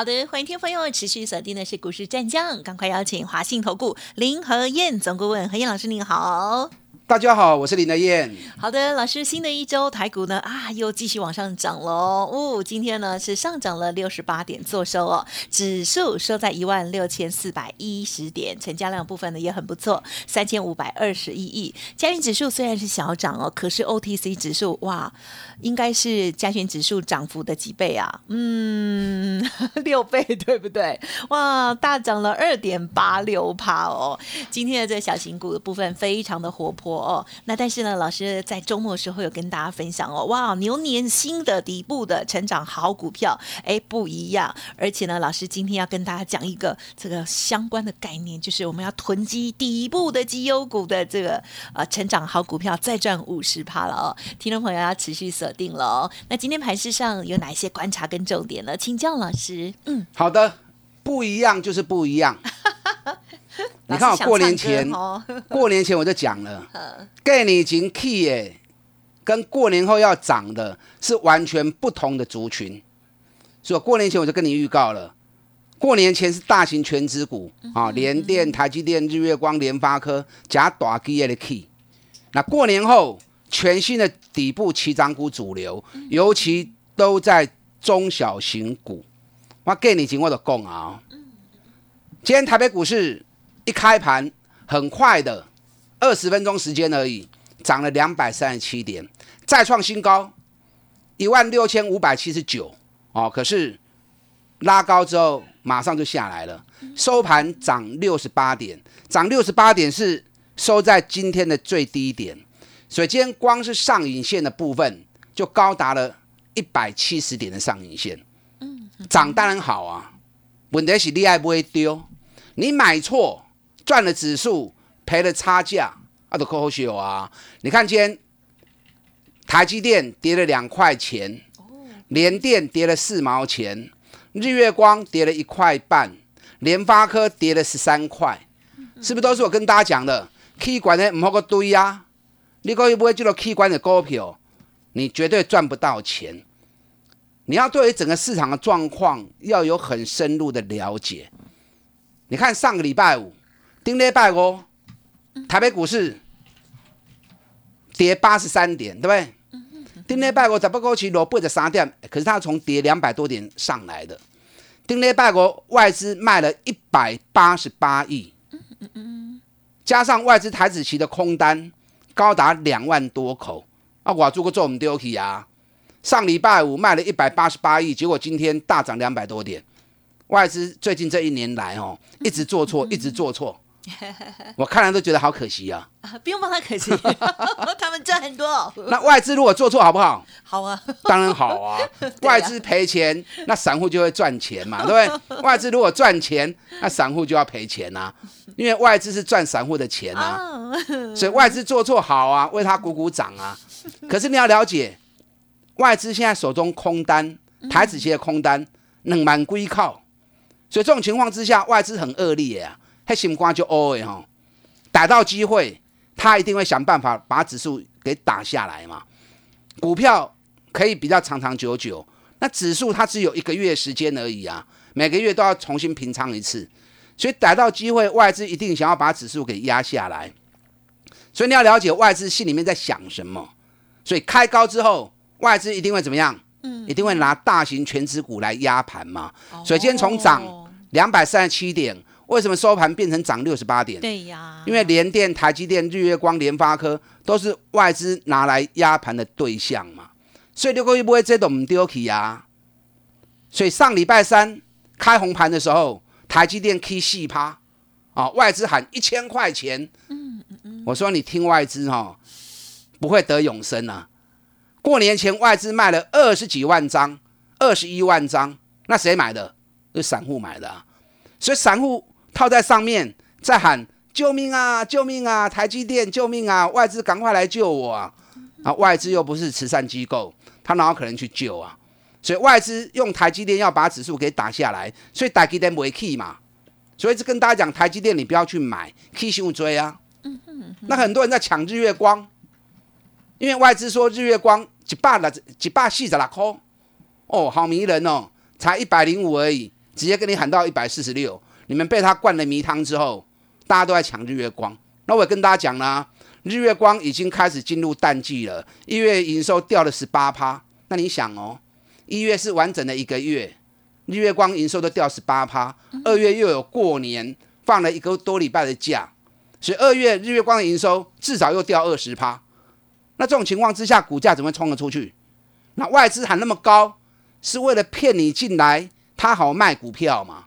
好的，欢迎听朋友持续锁定的是股市战将，赶快邀请华信投顾林和燕总顾问和燕老师，您好。大家好，我是林德燕。好的，老师，新的一周台股呢啊，又继续往上涨喽哦。今天呢是上涨了六十八点，做收哦，指数收在一万六千四百一十点，成交量部分呢也很不错，三千五百二十一亿。加权指数虽然是小涨哦，可是 OTC 指数哇，应该是加权指数涨幅的几倍啊？嗯，六倍对不对？哇，大涨了二点八六帕哦。今天的这小型股的部分非常的活泼。哦，那但是呢，老师在周末的时候有跟大家分享哦，哇，牛年新的底部的成长好股票，哎，不一样。而且呢，老师今天要跟大家讲一个这个相关的概念，就是我们要囤积底部的绩优股的这个呃成长好股票，再赚五十趴了哦。听众朋友要持续锁定了哦。那今天盘市上有哪一些观察跟重点呢？请教老师。嗯，好的，不一样就是不一样。你看，我过年前，过年前我就讲了，给你经 key 耶，跟过年后要涨的是完全不同的族群。所以过年前我就跟你预告了，过年前是大型全资股啊，联电、台积电、日月光、联发科加大基业的 key。那过年后，全新的底部起涨股主流，尤其都在中小型股。我给你经我的供啊，今天台北股市。一开盘很快的，二十分钟时间而已，涨了两百三十七点，再创新高，一万六千五百七十九哦。可是拉高之后马上就下来了，收盘涨六十八点，涨六十八点是收在今天的最低点，所以今天光是上影线的部分就高达了一百七十点的上影线。嗯，涨当然好啊，问题是你爱不会丢，你买错。赚了指数，赔了差价，啊，都可好笑啊！你看今天台积电跌了两块钱，联电跌了四毛钱，日月光跌了一块半，联发科跌了十三块，是不是都是我跟大家讲的？K 管的唔好个堆呀！你可以不会记得 K 管的股票，你绝对赚不到钱。你要对于整个市场的状况要有很深入的了解。你看上个礼拜五。顶礼拜五，台北股市跌八十三点，对不对？顶礼拜五十八股市落八十三点，可是它从跌两百多点上来的。顶礼拜五外资卖了一百八十八亿，加上外资台子期的空单高达两万多口，啊，我做过做唔丢去啊！上礼拜五卖了一百八十八亿，结果今天大涨两百多点。外资最近这一年来哦，一直做错，一直做错。我看了都觉得好可惜啊！不用帮他可惜，他们赚很多。那外资如果做错好不好？好啊，当然好啊。外资赔钱，那散户就会赚钱嘛，对不对？外资如果赚钱，那散户就要赔钱啊，因为外资是赚散户的钱啊。所以外资做错好啊，为他鼓鼓掌啊。可是你要了解，外资现在手中空单，台子期的空单冷满归靠，所以这种情况之下，外资很恶劣啊。他心瓜就哦哎哈，逮到机会，他一定会想办法把指数给打下来嘛。股票可以比较长长久久，那指数它只有一个月时间而已啊，每个月都要重新平仓一次，所以逮到机会，外资一定想要把指数给压下来。所以你要了解外资心里面在想什么。所以开高之后，外资一定会怎么样？嗯，一定会拿大型全指股来压盘嘛。所以今天从涨两百三十七点。为什么收盘变成涨六十八点？对呀，因为联电、台积电、日月光、联发科都是外资拿来压盘的对象嘛，所以六个月不会这都唔丢起呀。所以上礼拜三开红盘的时候，台积电 K 四趴啊，外资喊一千块钱，嗯嗯嗯，我说你听外资哈，不会得永生啊。过年前外资卖了二十几万张，二十一万张，那谁买的？是散户买的啊，所以散户。套在上面，再喊救命啊！救命啊！台积电，救命啊！外资赶快来救我啊！啊，外资又不是慈善机构，他哪有可能去救啊？所以外资用台积电要把指数给打下来，所以台积电不 key 嘛。所以跟大家讲，台积电你不要去买，key 胸追啊。那很多人在抢日月光，因为外资说日月光一百了一百四十六块，哦，好迷人哦，才一百零五而已，直接跟你喊到一百四十六。你们被他灌了迷汤之后，大家都在抢日月光。那我也跟大家讲啦，日月光已经开始进入淡季了，一月营收掉了十八趴。那你想哦，一月是完整的一个月，日月光营收都掉十八趴，二月又有过年，放了一个多礼拜的假，所以二月日月光的营收至少又掉二十趴。那这种情况之下，股价怎么会冲得出去？那外资喊那么高，是为了骗你进来，他好卖股票嘛？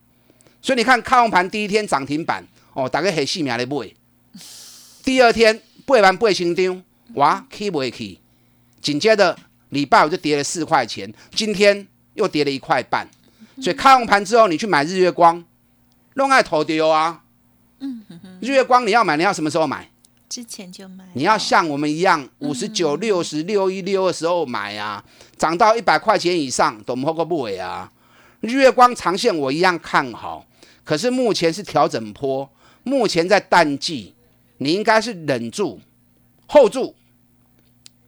所以你看，开盘第一天涨停板，哦，大概很细命的买。第二天八万八千张，哇，起不起？紧接着礼拜五就跌了四块钱，今天又跌了一块半。所以开盘之后，你去买日月光，弄爱投丢啊。嗯日月光你要买，你要什么时候买？之前就买。你要像我们一样，五十九、六十六、一六的时候买啊，涨到一百块钱以上都摸个不尾啊。日月光长线我一样看好。可是目前是调整坡，目前在淡季，你应该是忍住，hold 住，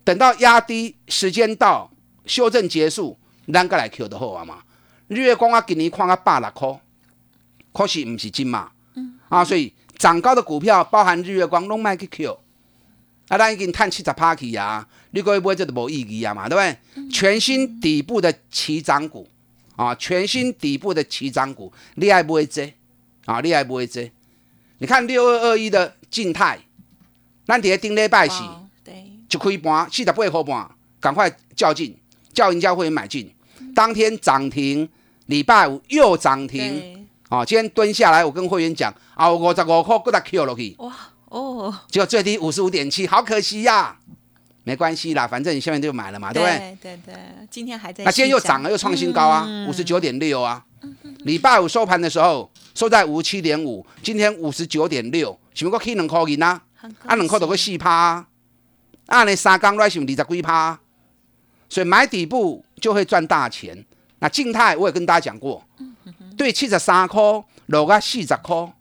等到压低时间到，修正结束，咱个来 Q 的好啊嘛。日月光啊，今年看啊百六块，可是唔是金嘛，啊，所以涨高的股票，包含日月光，拢卖去 Q，啊，咱已经探七十趴去啊，你过去买这都无意义啊嘛，对不对？全新底部的起涨股。啊，全新底部的起涨股，你爱不会追？啊，你爱不会追？你看六二二一的静态，咱伫个顶礼拜四，对，就开盘四十八块半，赶快较劲，叫人家会员买进，当天涨停，礼拜五又涨停，啊，今天蹲下来，我跟会员讲，啊，五十五块，搁他 Q 落去，哇，哦，结果最低五十五点七，好可惜呀。没关系啦，反正你下面就买了嘛，对不对？对对，今天还在。那今天又涨了，又创新高啊，五十九点六啊。礼拜五收盘的时候收在五十七点五，今天五十九点六，是不过起两块银啊？啊，两块都个四趴啊。啊，你三缸来是二十几趴，所以买底部就会赚大钱。那静态我也跟大家讲过，对，七十三块落个四十块，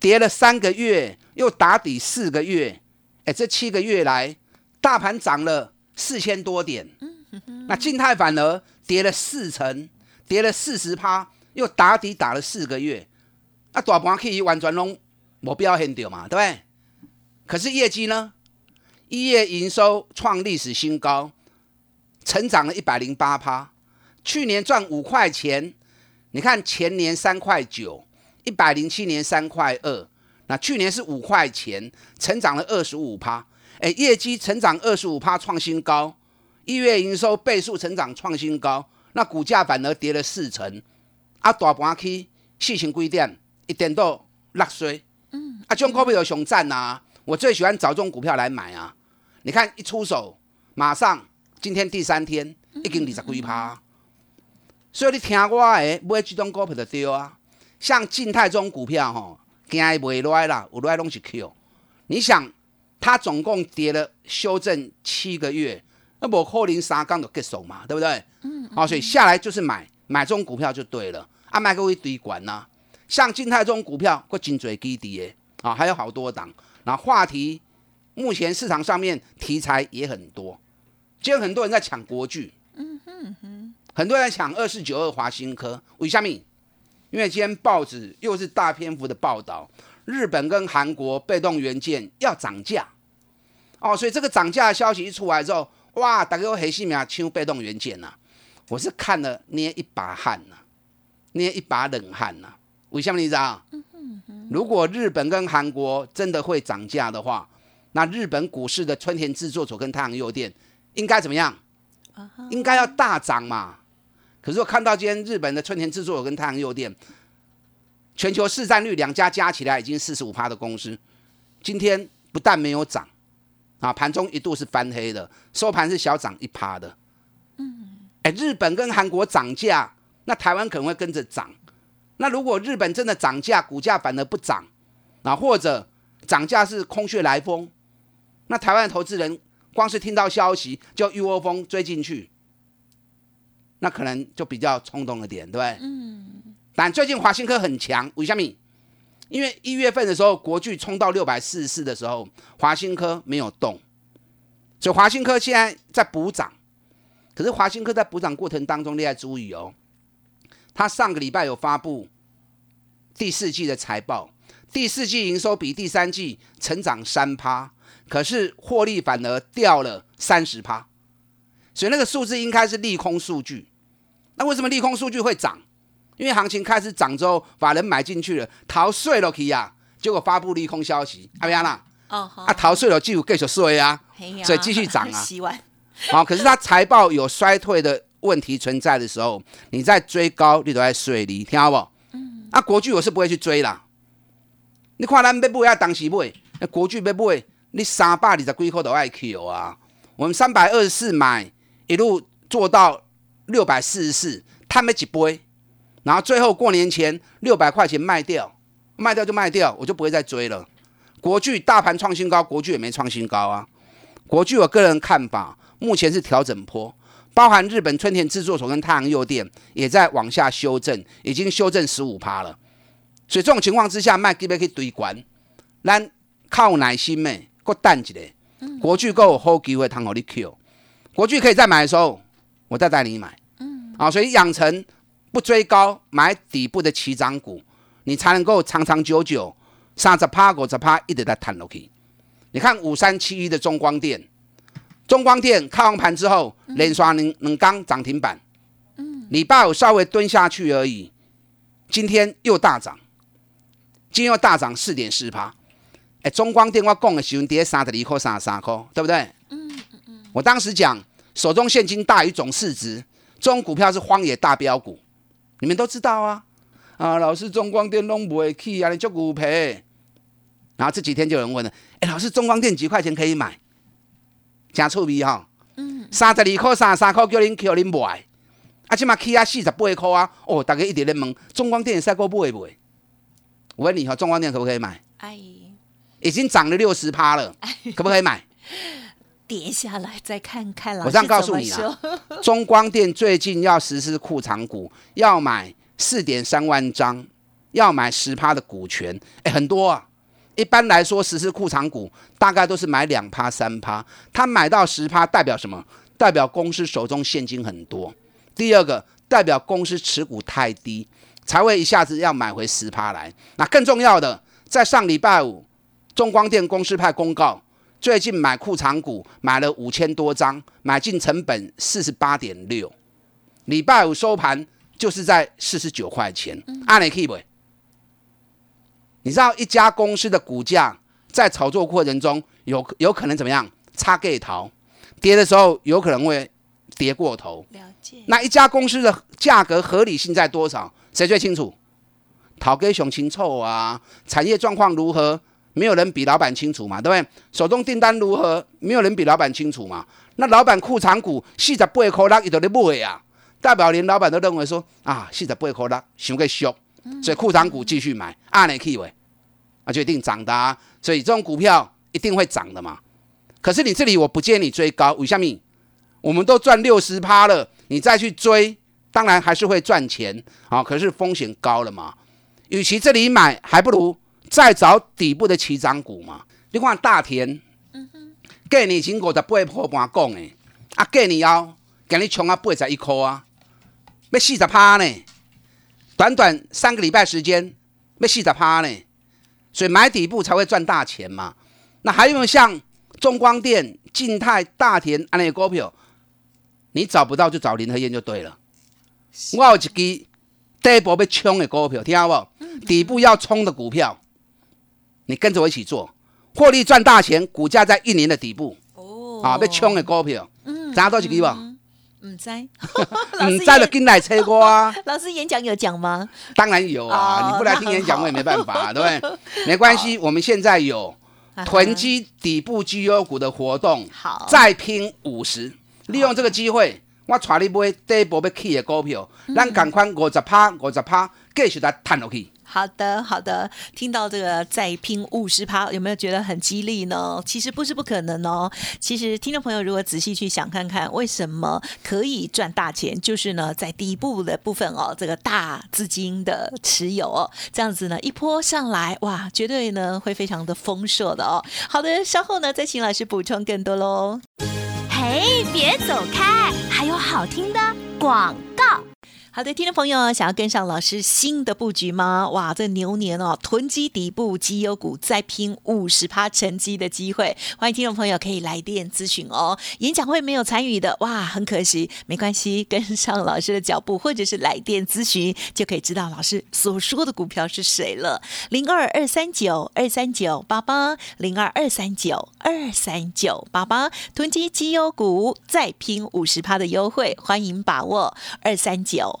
跌了三个月，又打底四个月，哎，这七个月来。大盘涨了四千多点，那静态反而跌了四成，跌了四十趴，又打底打了四个月，那大盘可以完全拢没必要很掉嘛，对不对？可是业绩呢？一月营收创历史新高，成长了一百零八趴，去年赚五块钱，你看前年三块九，一百零七年三块二，那去年是五块钱，成长了二十五趴。哎，业绩成长二十五趴，创新高；一月营收倍数成长创新高，那股价反而跌了四成。啊，大盘去四千几点，一点都落水。嗯，啊，种股票有熊赞呐！我最喜欢找这种股票来买啊！你看一出手，马上今天第三天已经二十几趴。所以你听我的，买这种股票就对啊。像静态这种股票吼，惊伊袂来啦，有来拢是 Q。你想？它总共跌了修正七个月，那我可能三缸就结手嘛，对不对？嗯。好，所以下来就是买买这种股票就对了。啊，买个一堆管呐，像静态这种股票，个颈椎基底诶，啊，还有好多档。那话题目前市场上面题材也很多，今天很多人在抢国剧，嗯哼哼，很多人在抢二四九二华新科。为什么？因为今天报纸又是大篇幅的报道。日本跟韩国被动元件要涨价哦，所以这个涨价的消息一出来之后，哇，大家都黑心苗抢被动元件呐！我是看了捏一把汗呐，捏一把冷汗呐。为什么你知道？如果日本跟韩国真的会涨价的话，那日本股市的春田制作所跟太阳诱电应该怎么样？应该要大涨嘛。可是我看到今天日本的春田制作所跟太阳诱电。全球市占率两家加起来已经四十五趴的公司，今天不但没有涨，啊，盘中一度是翻黑的，收盘是小涨一趴的。嗯，哎，日本跟韩国涨价，那台湾可能会跟着涨。那如果日本真的涨价，股价反而不涨，啊，或者涨价是空穴来风。那台湾的投资人光是听到消息就一窝蜂追进去，那可能就比较冲动了点，对不对？嗯。但最近华新科很强，为什么？因为一月份的时候，国巨冲到六百四十四的时候，华新科没有动，所以华新科现在在补涨。可是华新科在补涨过程当中，你要注意哦，他上个礼拜有发布第四季的财报，第四季营收比第三季成长三趴，可是获利反而掉了三十趴，所以那个数字应该是利空数据。那为什么利空数据会涨？因为行情开始涨之后，把人买进去了，逃税了去呀，结果发布利空消息，阿边啦，哦好，啊逃税了，继续继续税啊，所以继续涨啊，好，可是它财报有衰退的问题存在的时候，你在追高，你都在水里，听好不？嗯，啊国巨我是不会去追啦，你看咱要买要当时买，那国巨要买，你三百二十几块都爱 Q 啊，我们三百二十四买，一路做到六百四十四，他们几杯。然后最后过年前六百块钱卖掉，卖掉就卖掉，我就不会再追了。国巨大盘创新高，国巨也没创新高啊。国巨我个人看法，目前是调整坡，包含日本春田制作所跟太阳诱电也在往下修正，已经修正十五趴了。所以这种情况之下，卖基本可以堆关，咱靠耐心咩，过淡一点。国巨够好机会，通好你 Q。国巨可以再买的时候，我再带你买。嗯，啊，所以养成。不追高，买底部的起涨股，你才能够长长久久。三十趴、五十趴一直在弹落去。你看五三七一的中光电，中光电开完盘之后连刷两两刚涨停板。嗯，礼拜五稍微蹲下去而已，今天又大涨，今天又大涨四点四趴。哎，中光电我讲的时候跌三十二块、三十三块，对不对？嗯嗯嗯。我当时讲手中现金大于总市值，这种股票是荒野大标股。你们都知道啊，啊，老师，中光电弄不会去啊，你就股赔。然后这几天就有人问了，哎，老师，中光电几块钱可以买？加臭味哈，嗯，三十二块、三十三块叫您叫您买，啊，起码起啊四十八块啊，哦，大家一直在问中光电赛过不会不会？我问你哈，中光电可不可以买？哎，已经涨了六十趴了，可不可以买？跌下来再看看，我这样告诉你啊，中光电最近要实施库藏股，要买四点三万张，要买十趴的股权，哎，很多啊。一般来说，实施库藏股大概都是买两趴三趴，他买到十趴代表什么？代表公司手中现金很多。第二个，代表公司持股太低，才会一下子要买回十趴来。那更重要的，在上礼拜五，中光电公司派公告。最近买库藏股买了五千多张，买进成本四十八点六，礼拜五收盘就是在四十九块钱。按你 keep 你知道一家公司的股价在炒作过程中有有可能怎么样？差给逃，跌的时候有可能会跌过头。了解。那一家公司的价格合理性在多少？谁最清楚？讨给熊清臭啊！产业状况如何？没有人比老板清楚嘛，对不对？手中订单如何？没有人比老板清楚嘛。那老板库藏股四十八块六，伊都咧买啊，代表连老板都认为说啊，四十八块六，想个俗，所以库藏股继续买，按你去喂，啊，就一定涨的啊。所以这种股票一定会涨的嘛。可是你这里我不建议你追高，为什么？我们都赚六十趴了，你再去追，当然还是会赚钱啊，可是风险高了嘛。与其这里买，还不如。再找底部的起涨股嘛？你看大田，嗯哼过年前五十八破半讲的，啊，过年后给你冲啊八十一块啊，要四十趴呢。短短三个礼拜时间，要四十趴呢。所以买底部才会赚大钱嘛。那还有像中光电、静泰、大田安尼股票，你找不到就找林和燕就对了。我有一支底部要冲的股票，听到不？底部要冲的股票。你跟着我一起做，获利赚大钱，股价在一年的底部哦，啊，被冲的股票，嗯，涨多少几吧？唔知，唔知就进来车过啊。老师演讲有讲吗？当然有啊，你不来听演讲我也没办法，对不对？没关系，我们现在有 囤积底部绩优股的活动，好，再拼五十，利用这个机会，我带你买底部要起的股票，咱赶快五十趴，五十趴，继续来探落去。好的，好的，听到这个再拼五十趴，有没有觉得很激励呢？其实不是不可能哦。其实听众朋友如果仔细去想看看，为什么可以赚大钱，就是呢，在第一步的部分哦，这个大资金的持有哦，这样子呢一波上来，哇，绝对呢会非常的丰硕的哦。好的，稍后呢再请老师补充更多喽。嘿，别走开，还有好听的广告。好的，听众朋友，想要跟上老师新的布局吗？哇，这牛年哦，囤积底部绩优股，再拼五十趴成绩的机会，欢迎听众朋友可以来电咨询哦。演讲会没有参与的，哇，很可惜，没关系，跟上老师的脚步，或者是来电咨询，就可以知道老师所说的股票是谁了。零二二三九二三九八八，零二二三九二三九八八，囤积绩优股，再拼五十趴的优惠，欢迎把握二三九。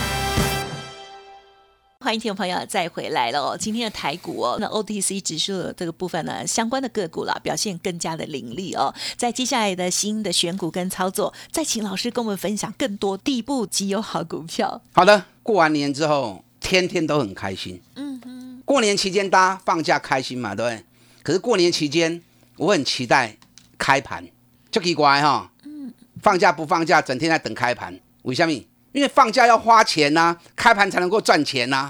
欢迎听众朋友再回来了哦！今天的台股哦，那 OTC 指数的这个部分呢，相关的个股啦，表现更加的凌厉哦。在接下来的新的选股跟操作，再请老师跟我们分享更多底部绩优好股票。好的，过完年之后，天天都很开心。嗯嗯，过年期间大家放假开心嘛，对不对？可是过年期间，我很期待开盘，就奇怪哈。嗯，放假不放假，整天在等开盘，为什么？因为放假要花钱呐，开盘才能够赚钱呐，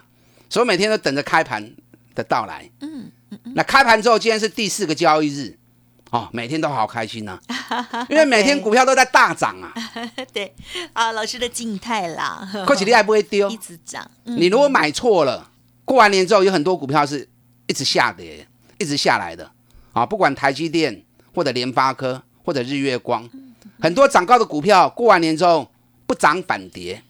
所以每天都等着开盘的到来。嗯嗯那开盘之后，今天是第四个交易日，哦，每天都好开心呐，因为每天股票都在大涨啊。对啊，老师的静态啦，快起你还不会丢，一直涨。你如果买错了，过完年之后有很多股票是一直下跌，一直下来的啊，不管台积电或者联发科或者日月光，很多涨高的股票过完年之后。不涨反跌，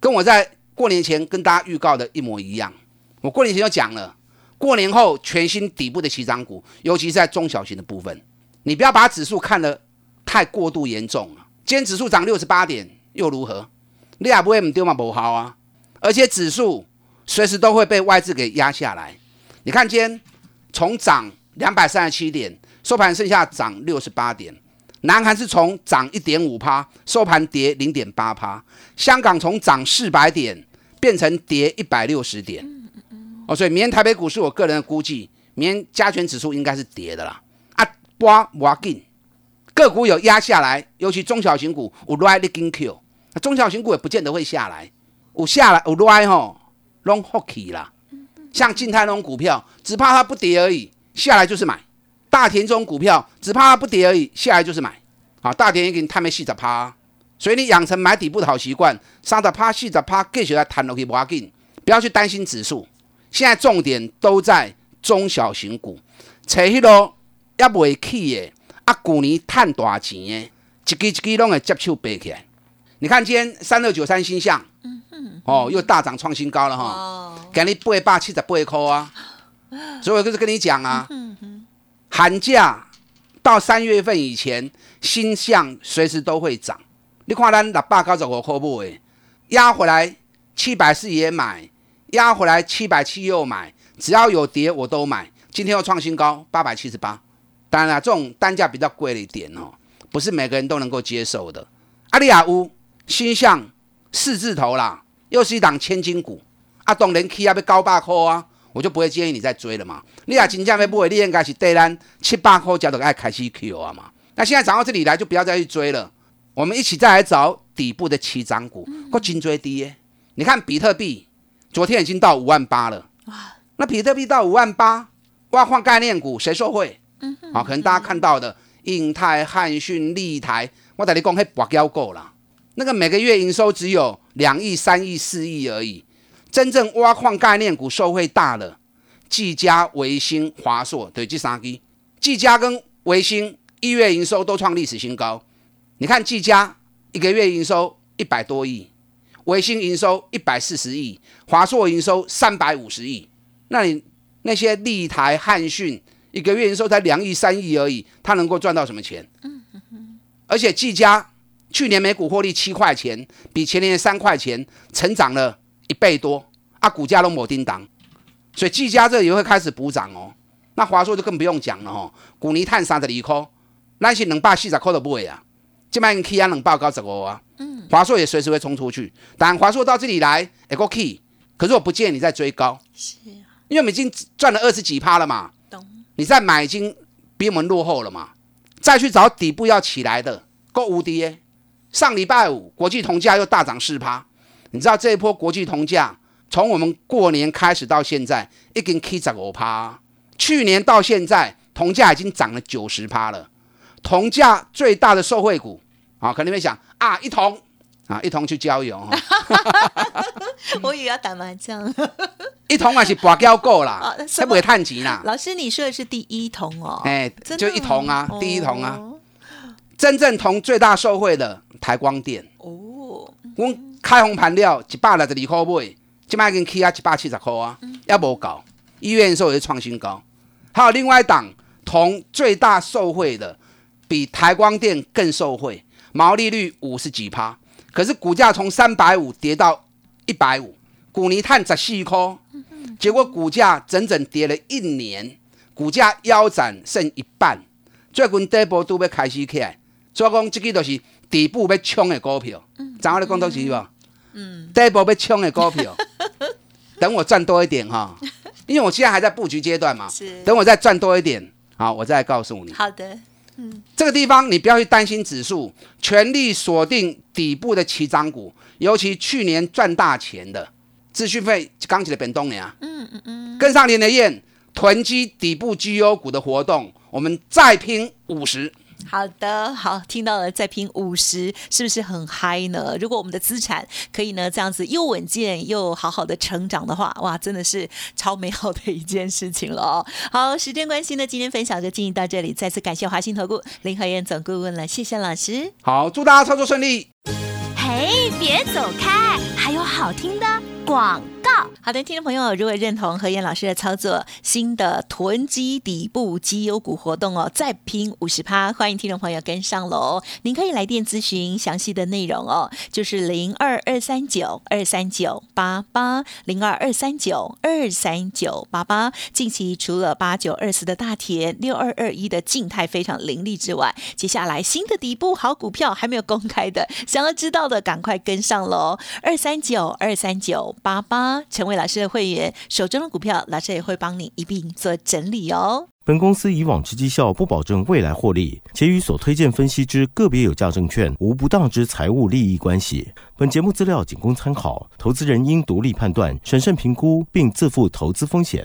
跟我在过年前跟大家预告的一模一样。我过年前就讲了，过年后全新底部的起涨股，尤其是在中小型的部分，你不要把指数看得太过度严重了。今天指数涨六十八点又如何？你也不会唔丢嘛不好啊。而且指数随时都会被外资给压下来。你看今天从涨两百三十七点，收盘剩下涨六十八点。南韩是从涨一点五趴，收盘跌零点八趴。香港从涨四百点变成跌一百六十点。哦，所以明天台北股市，我个人的估计，明天加权指数应该是跌的啦。啊，波瓦紧，个股有压下来，尤其中小型股有 r i d e in Q，中小型股也不见得会下来。有下来有 rise 吼，long hockey 啦。像静态那种股票，只怕它不跌而已，下来就是买。大田这种股票只怕它不跌而已，下来就是买。好，大田已经太没细着趴，所以你养成买底部的好习惯，上着趴细着趴，继续来弹落去不要紧，不要去担心指数。现在重点都在中小型股，找迄个也未起的，啊，旧年赚大钱的，一支一支拢会接手背起来。你看今天三六九三星象，哦，又大涨创新高了哈，给你八百七十八块啊，所以我就是跟你讲啊。寒假到三月份以前，新项随时都会涨。你看咱六百九十五块不？诶，压回来七百四也买，压回来七百七又买，只要有跌我都买。今天又创新高八百七十八。当然了，这种单价比较贵了一点哦，不是每个人都能够接受的。阿里亚乌新向四字头啦，又是一档千金股。阿东连 K 要被高八块啊！我就不会建议你再追了嘛。你也真正要买，你应该是对咱七八块价都爱开始 Q 啊嘛。那现在涨到这里来，就不要再去追了。我们一起再来找底部的起涨股，够金追低耶。你看比特币，昨天已经到五万八了。哇，那比特币到五万八，挖矿概念股谁受惠？嗯，好，可能大家看到的印泰、汉讯、立台，我带你讲，嘿，博交够了。那个每个月营收只有两亿、三亿、四亿而已。真正挖矿概念股受惠大了，技嘉、维新、华硕，对，这三支。技嘉跟维新一月营收都创历史新高。你看技嘉一个月营收一百多亿，维新营收一百四十亿，华硕营收三百五十亿。那你那些立台、汉讯一个月营收才两亿、三亿而已，它能够赚到什么钱？而且技嘉去年每股获利七块钱，比前年三块钱成长了一倍多啊，股价都没叮当，所以技嘉这也会开始补涨哦。那华硕就更不用讲了哦，股尼碳三十二块，那是两百四十块都不会啊，这卖 K 啊两百九十五啊。嗯，华硕也随时会冲出去，但华硕到这里来也够 Key，可是我不建议你再追高，是啊，因为我们已经赚了二十几趴了嘛，懂？你再买已经比我们落后了嘛，再去找底部要起来的，够无敌耶！上礼拜五国际铜价又大涨四趴，你知道这一波国际铜价从我们过年开始到现在已经 K 涨五趴。去年到现在，铜价已经涨了九十趴了。铜价最大的受惠股啊，可能会想啊，一铜啊，一同去郊游哈。我以为要打麻将。一同还是拔胶够啦，才不会叹钱啦。老师，你说的是第一桶哦？哎，就一桶啊，第一桶啊。真正同最大受惠的台光电哦。我开红盘料一百六十二块买，今麦已经起啊一百七十块啊，也无够。医院的时候也是创新高，还有另外一档同最大受惠的，比台光电更受惠，毛利率五十几趴，可是股价从三百五跌到一百五，股泥炭十四块，结果股价整整跌了一年，股价腰斩剩一半，最近底部都要开始起来，所以讲这个都是底部要冲的股票，怎我你讲到是不？嗯，底部要冲的股票，等我赚多一点哈。因为我现在还在布局阶段嘛，是。等我再赚多一点，好，我再告诉你。好的，嗯。这个地方你不要去担心指数，全力锁定底部的起涨股，尤其去年赚大钱的，资讯费刚起的本东年啊，嗯嗯嗯。跟上年的燕囤积底部绩优股的活动，我们再拼五十。好的，好，听到了，再拼五十，是不是很嗨呢？如果我们的资产可以呢这样子又稳健又好好的成长的话，哇，真的是超美好的一件事情了哦。好，时间关系呢，今天分享就进行到这里，再次感谢华兴投顾林和燕总顾问了，谢谢老师。好，祝大家操作顺利。嘿，别走开，还有好听的广告。好的，听众朋友，如果认同何燕老师的操作，新的囤积底部绩优股活动哦，再拼五十趴，欢迎听众朋友跟上喽。您可以来电咨询详细的内容哦，就是零二二三九二三九八八零二二三九二三九八八。近期除了八九二四的大田六二二一的静态非常凌厉之外，接下来新的底部好股票还没有公开的，想要知道的赶快跟上喽，二三九二三九八八。成为老师的会员，手中的股票，老师也会帮你一并做整理哦。本公司以往之绩效不保证未来获利，且与所推荐分析之个别有价证券无不当之财务利益关系。本节目资料仅供参考，投资人应独立判断、审慎评估，并自负投资风险。